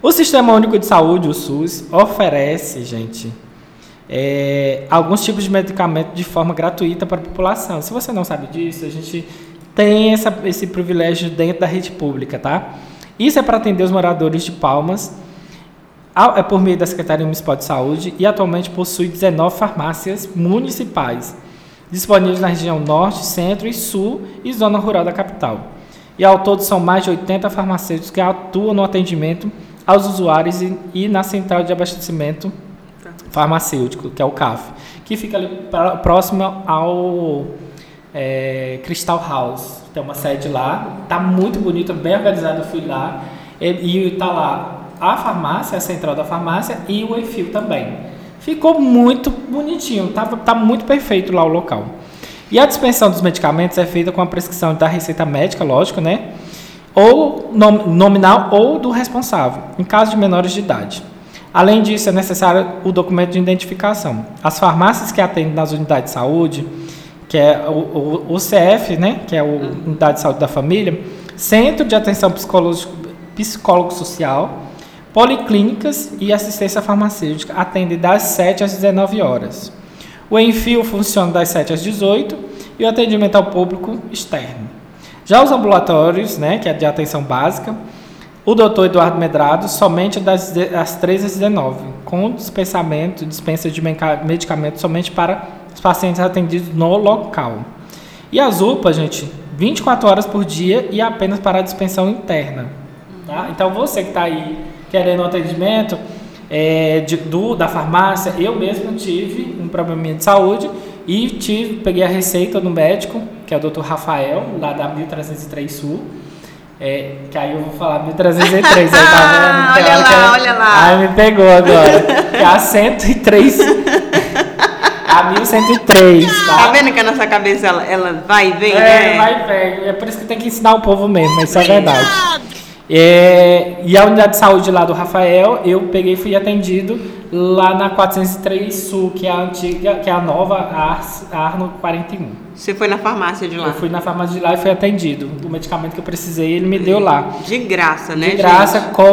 O Sistema Único de Saúde, o SUS, oferece, gente, é, alguns tipos de medicamento de forma gratuita para a população. Se você não sabe disso, a gente tem essa, esse privilégio dentro da rede pública, tá? Isso é para atender os moradores de Palmas, é por meio da Secretaria Municipal de Saúde e atualmente possui 19 farmácias municipais, disponíveis na região norte, centro e sul e zona rural da capital. E ao todo são mais de 80 farmacêuticos que atuam no atendimento aos usuários e, e na central de abastecimento farmacêutico, que é o CAF, que fica ali pra- próximo ao é, Crystal House. Tem uma sede lá, tá muito bonito, bem organizado, eu fui lá. E, e tá lá a farmácia, a central da farmácia e o Enfio também. Ficou muito bonitinho, tá, tá muito perfeito lá o local. E a dispensão dos medicamentos é feita com a prescrição da receita médica, lógico, né? Ou nom- nominal ou do responsável, em caso de menores de idade. Além disso, é necessário o documento de identificação. As farmácias que atendem nas unidades de saúde, que é o, o, o CF, né, que é o Unidade de Saúde da Família, Centro de Atenção Psicológico, Psicólogo Social, policlínicas e assistência farmacêutica atendem das 7 às 19 horas. O Enfio funciona das 7 às 18 e o atendimento ao público externo. Já os ambulatórios, né, que é de atenção básica, o doutor Eduardo Medrado somente das, das 13 às 19, com dispensamento, dispensa de medicamentos somente para os pacientes atendidos no local. E as UPA, gente, 24 horas por dia e apenas para a dispensão interna. Tá? Então você que está aí querendo um atendimento é, de- do, da farmácia, eu mesmo tive um probleminha de saúde e tive, peguei a receita do médico, que é o Dr. Rafael, lá da 1303 Sul. É, que aí eu vou falar 1303, aí tá vendo? Olha que lá, ela- olha lá. Aí me pegou agora. Que é a 103. A 1103, Tá tá? vendo que a nossa cabeça ela, ela vai e vem, É, né? vai velho. É por isso que tem que ensinar o povo mesmo, isso é verdade. É, e a unidade de saúde lá do Rafael, eu peguei e fui atendido lá na 403 Sul, que é a antiga, que é a nova Ars- Arno 41. Você foi na farmácia de lá. Eu fui na farmácia de lá e fui atendido. O medicamento que eu precisei, ele me deu lá. De graça, né, De graça, gente? com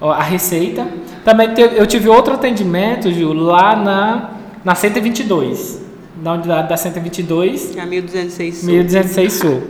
o, a receita. Também eu tive outro atendimento, Gil, lá na, na 122. Na unidade da 122. É a 1206 Sul. 1206 Sul.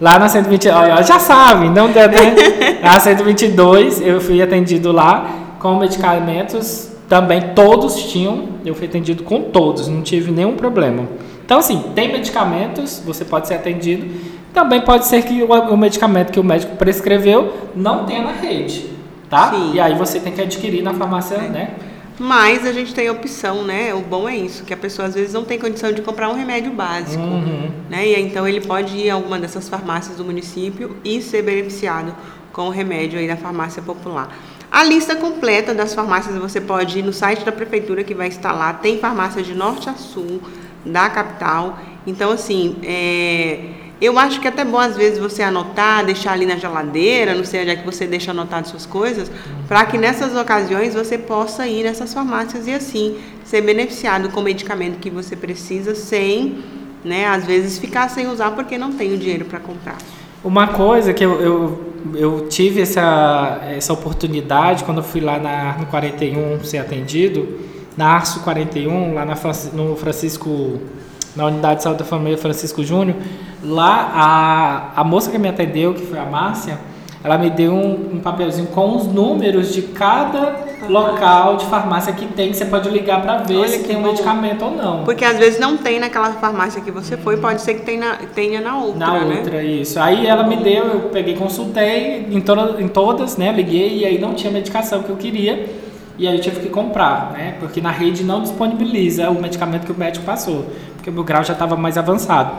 Lá na 120, olha, já sabe, não deu, né? Na 122 eu fui atendido lá com medicamentos, também todos tinham, eu fui atendido com todos, não tive nenhum problema. Então assim, tem medicamentos, você pode ser atendido, também pode ser que o, o medicamento que o médico prescreveu não tenha na rede, tá? Sim. E aí você tem que adquirir na farmácia, né? Mas a gente tem opção, né? O bom é isso, que a pessoa às vezes não tem condição de comprar um remédio básico. Uhum. Né? E então ele pode ir a alguma dessas farmácias do município e ser beneficiado com o remédio aí da farmácia popular. A lista completa das farmácias você pode ir no site da prefeitura que vai estar lá. Tem farmácias de norte a sul da capital. Então, assim, é, eu acho que é até bom às vezes você anotar, deixar ali na geladeira, não sei onde é que você deixa anotado suas coisas, para que nessas ocasiões você possa ir nessas farmácias e assim ser beneficiado com o medicamento que você precisa sem né? Às vezes ficar sem usar porque não tem o dinheiro para comprar. Uma coisa que eu, eu, eu tive essa, essa oportunidade quando eu fui lá na Arno 41 ser atendido, na Arço 41, lá na, no Francisco, na unidade de saúde da família Francisco Júnior, lá a, a moça que me atendeu, que foi a Márcia, ela me deu um, um papelzinho com os números de cada local de farmácia que tem, que você pode ligar para ver Olha se que tem um bom. medicamento ou não. Porque às vezes não tem naquela farmácia que você foi, pode ser que tenha, tenha na outra, Na né? outra, isso. Aí ela me deu, eu peguei, consultei em, toda, em todas, né? Liguei e aí não tinha medicação que eu queria. E aí eu tive que comprar, né? Porque na rede não disponibiliza o medicamento que o médico passou. Porque o meu grau já estava mais avançado.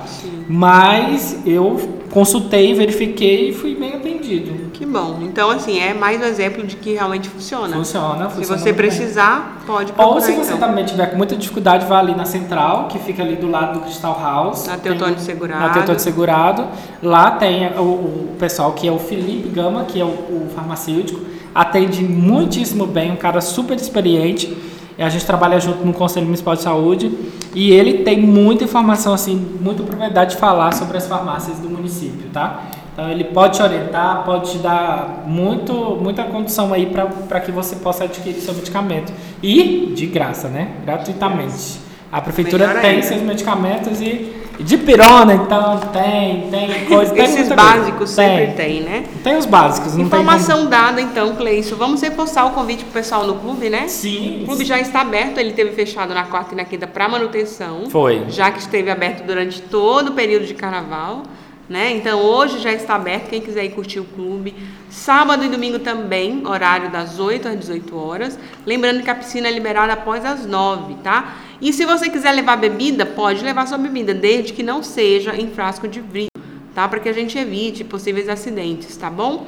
Mas eu consultei, verifiquei e fui bem atendido. Que bom. Então, assim, é mais um exemplo de que realmente funciona. Funciona, Se funciona você muito bem. precisar, pode procurar. Ou se você então. também tiver com muita dificuldade, vá ali na central, que fica ali do lado do Crystal House. Na Teotônio Tem- Segurado. Na Teotônio Segurado. Lá tem o, o pessoal que é o Felipe Gama, que é o, o farmacêutico. Atende muitíssimo bem, um cara super experiente. E a gente trabalha junto no Conselho Municipal de Saúde. E ele tem muita informação, assim, muita propriedade de falar sobre as farmácias do município, tá? Então ele pode te orientar, pode te dar muito, muita condição aí para que você possa adquirir seu medicamento. E de graça, né? Gratuitamente. A prefeitura Melhor tem ainda. seus medicamentos e de pirona, então tem, tem coisa. Tem Esses muita coisa. básicos sempre tem, né? Tem os básicos, não Informação dada, então, Cleison. Vamos reforçar o convite pro pessoal no clube, né? tem. Sim. O clube já está aberto, ele teve fechado na quarta e na quinta para manutenção. Foi. Já que esteve aberto durante todo o período de carnaval. Né? Então hoje já está aberto, quem quiser ir curtir o clube. Sábado e domingo também, horário das 8 às 18 horas. Lembrando que a piscina é liberada após as 9, tá? E se você quiser levar bebida, pode levar sua bebida, desde que não seja em frasco de vidro, tá? Para que a gente evite possíveis acidentes, tá bom?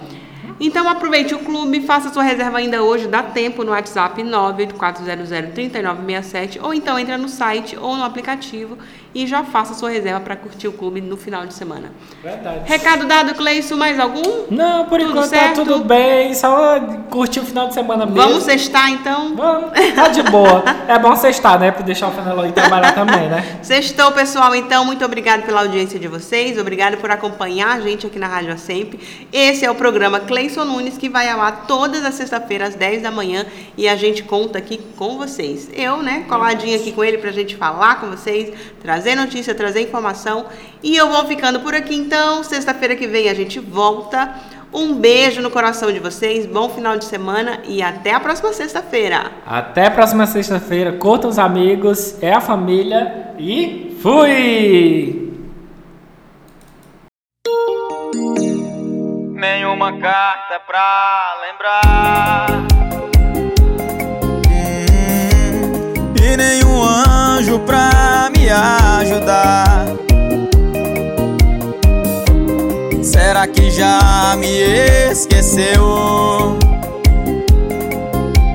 Então aproveite o clube, faça sua reserva ainda hoje, dá tempo no WhatsApp 984003967 ou então entra no site ou no aplicativo e já faça sua reserva para curtir o clube no final de semana. Verdade. Recado dado, Cleison, mais algum? Não, por Tudo enquanto certo? tá tudo bem. Só curtir o final de semana mesmo. Vamos sextar então? Vamos, tá de boa. É bom sextar, né? Pra deixar o Fenelon trabalhar também, né? Sextou, pessoal. Então, muito obrigado pela audiência de vocês. Obrigado por acompanhar a gente aqui na Rádio Sempre. Esse é o programa Cleison Nunes, que vai ao ar todas as sextas-feiras, às 10 da manhã. E a gente conta aqui com vocês. Eu, né, coladinha aqui com ele pra gente falar com vocês, trazer notícia, trazer informação. E eu vou ficando por aqui, então. Sexta-feira que vem a gente volta. Um beijo no coração de vocês, bom final de semana e até a próxima sexta-feira. Até a próxima sexta-feira. Curta os amigos, é a família e fui! Nenhuma carta pra lembrar. E nenhum anjo pra ajudar. Será que já me esqueceu?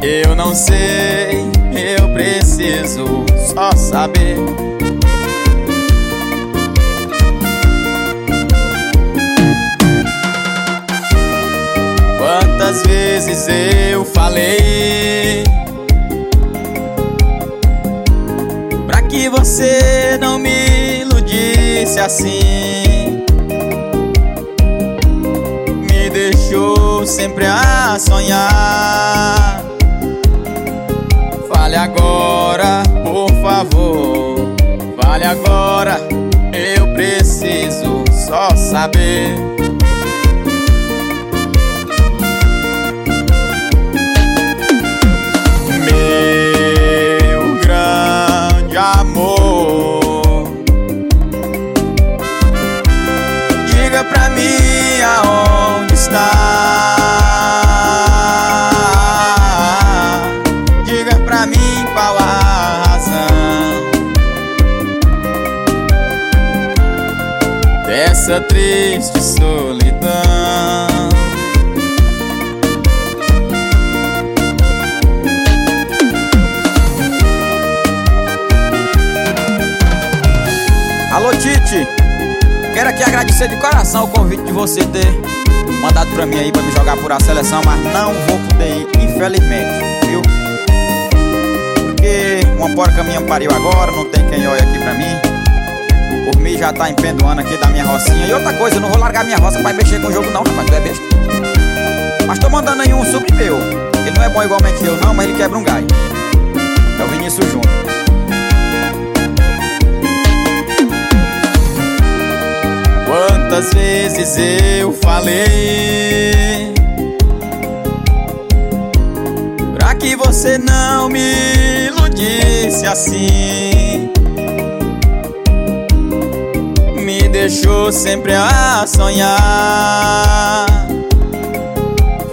Eu não sei, eu preciso só saber. Quantas vezes eu falei que você não me iludisse assim. Me deixou sempre a sonhar. Fale agora, por favor. Fale agora, eu preciso só saber triste solidão. Alô, Tite! Quero aqui agradecer de coração o convite de você ter mandado pra mim aí pra me jogar por a seleção, mas não vou poder ir, infelizmente, viu? Porque uma porca minha pariu agora, não tem quem olhe aqui pra mim. Por mim já tá empendoando aqui da minha rocinha. E outra coisa, eu não vou largar minha roça pra mexer com o jogo não, rapaz, tu é besta. Mas tô mandando aí um sub meu. Ele não é bom igualmente eu não, mas ele quebra um galho. É o Vinícius Júnior. Quantas vezes eu falei Pra que você não me iludisse assim deixou sempre a sonhar.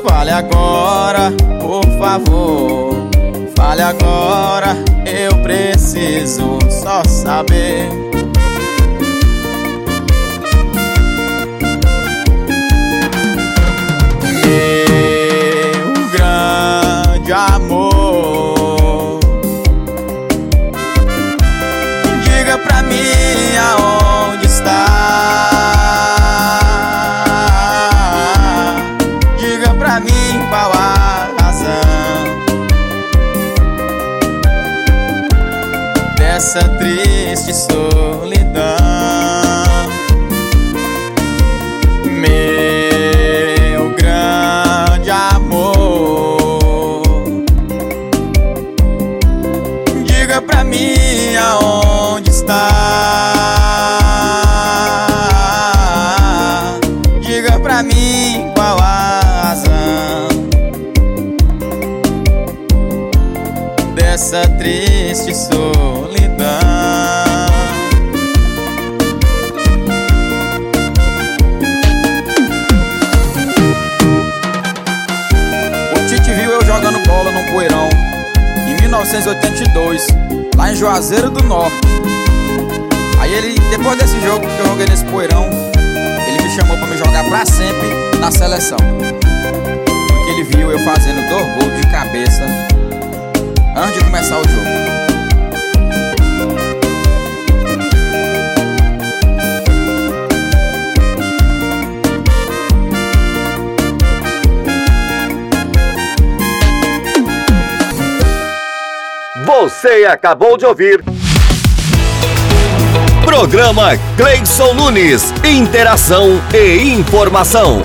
Fale agora, por favor. Fale agora, eu preciso só saber 1982 lá em Juazeiro do Norte. Aí ele, depois desse jogo que eu joguei nesse poeirão, ele me chamou pra me jogar pra sempre na seleção. Porque ele viu eu fazendo dois gols de cabeça antes de começar o jogo. Você acabou de ouvir. Programa Cleison Nunes. Interação e informação.